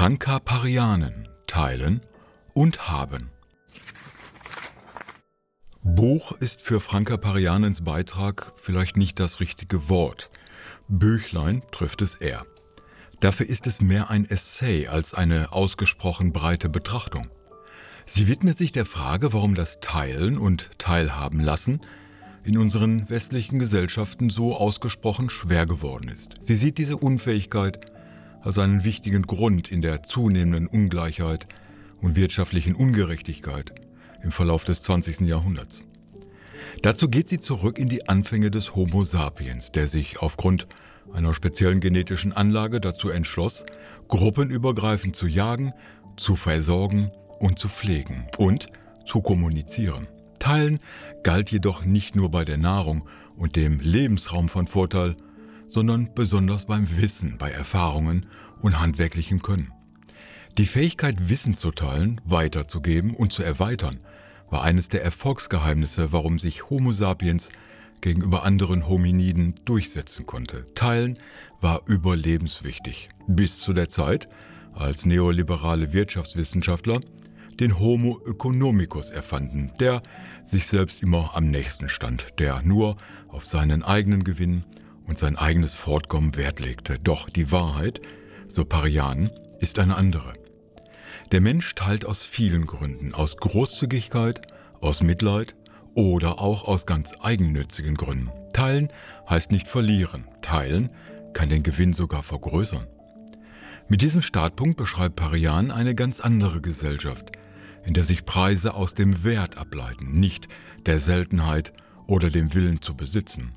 Franka Parianen teilen und haben. Buch ist für Franka Parianens Beitrag vielleicht nicht das richtige Wort. Büchlein trifft es eher. Dafür ist es mehr ein Essay als eine ausgesprochen breite Betrachtung. Sie widmet sich der Frage, warum das Teilen und Teilhaben lassen in unseren westlichen Gesellschaften so ausgesprochen schwer geworden ist. Sie sieht diese Unfähigkeit als einen wichtigen Grund in der zunehmenden Ungleichheit und wirtschaftlichen Ungerechtigkeit im Verlauf des 20. Jahrhunderts. Dazu geht sie zurück in die Anfänge des Homo sapiens, der sich aufgrund einer speziellen genetischen Anlage dazu entschloss, gruppenübergreifend zu jagen, zu versorgen und zu pflegen und zu kommunizieren. Teilen galt jedoch nicht nur bei der Nahrung und dem Lebensraum von Vorteil, sondern besonders beim Wissen, bei Erfahrungen und handwerklichem Können. Die Fähigkeit, Wissen zu teilen, weiterzugeben und zu erweitern, war eines der Erfolgsgeheimnisse, warum sich Homo sapiens gegenüber anderen Hominiden durchsetzen konnte. Teilen war überlebenswichtig. Bis zu der Zeit, als neoliberale Wirtschaftswissenschaftler den Homo economicus erfanden, der sich selbst immer am nächsten stand, der nur auf seinen eigenen Gewinn und sein eigenes Fortkommen Wert legte. Doch die Wahrheit, so Parian, ist eine andere. Der Mensch teilt aus vielen Gründen, aus Großzügigkeit, aus Mitleid oder auch aus ganz eigennützigen Gründen. Teilen heißt nicht verlieren, teilen kann den Gewinn sogar vergrößern. Mit diesem Startpunkt beschreibt Parian eine ganz andere Gesellschaft, in der sich Preise aus dem Wert ableiten, nicht der Seltenheit oder dem Willen zu besitzen.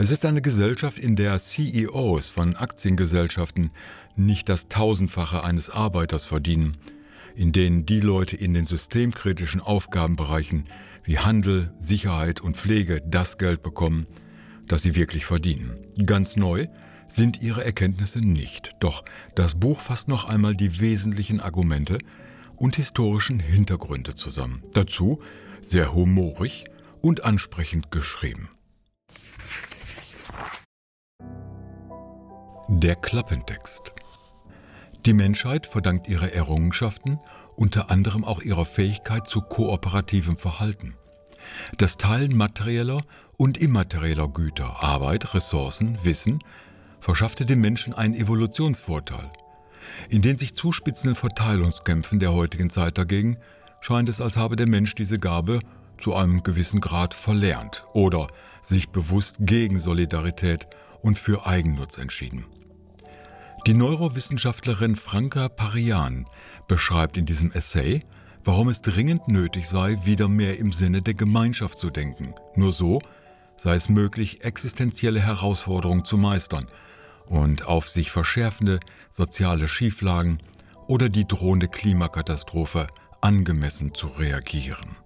Es ist eine Gesellschaft, in der CEOs von Aktiengesellschaften nicht das Tausendfache eines Arbeiters verdienen, in denen die Leute in den systemkritischen Aufgabenbereichen wie Handel, Sicherheit und Pflege das Geld bekommen, das sie wirklich verdienen. Ganz neu sind ihre Erkenntnisse nicht, doch das Buch fasst noch einmal die wesentlichen Argumente und historischen Hintergründe zusammen. Dazu sehr humorig und ansprechend geschrieben. Der Klappentext. Die Menschheit verdankt ihre Errungenschaften unter anderem auch ihrer Fähigkeit zu kooperativem Verhalten. Das Teilen materieller und immaterieller Güter, Arbeit, Ressourcen, Wissen verschaffte dem Menschen einen Evolutionsvorteil. In den sich zuspitzenden Verteilungskämpfen der heutigen Zeit dagegen scheint es, als habe der Mensch diese Gabe zu einem gewissen Grad verlernt oder sich bewusst gegen Solidarität und für Eigennutz entschieden. Die Neurowissenschaftlerin Franka Parian beschreibt in diesem Essay, warum es dringend nötig sei, wieder mehr im Sinne der Gemeinschaft zu denken. Nur so sei es möglich, existenzielle Herausforderungen zu meistern und auf sich verschärfende soziale Schieflagen oder die drohende Klimakatastrophe angemessen zu reagieren.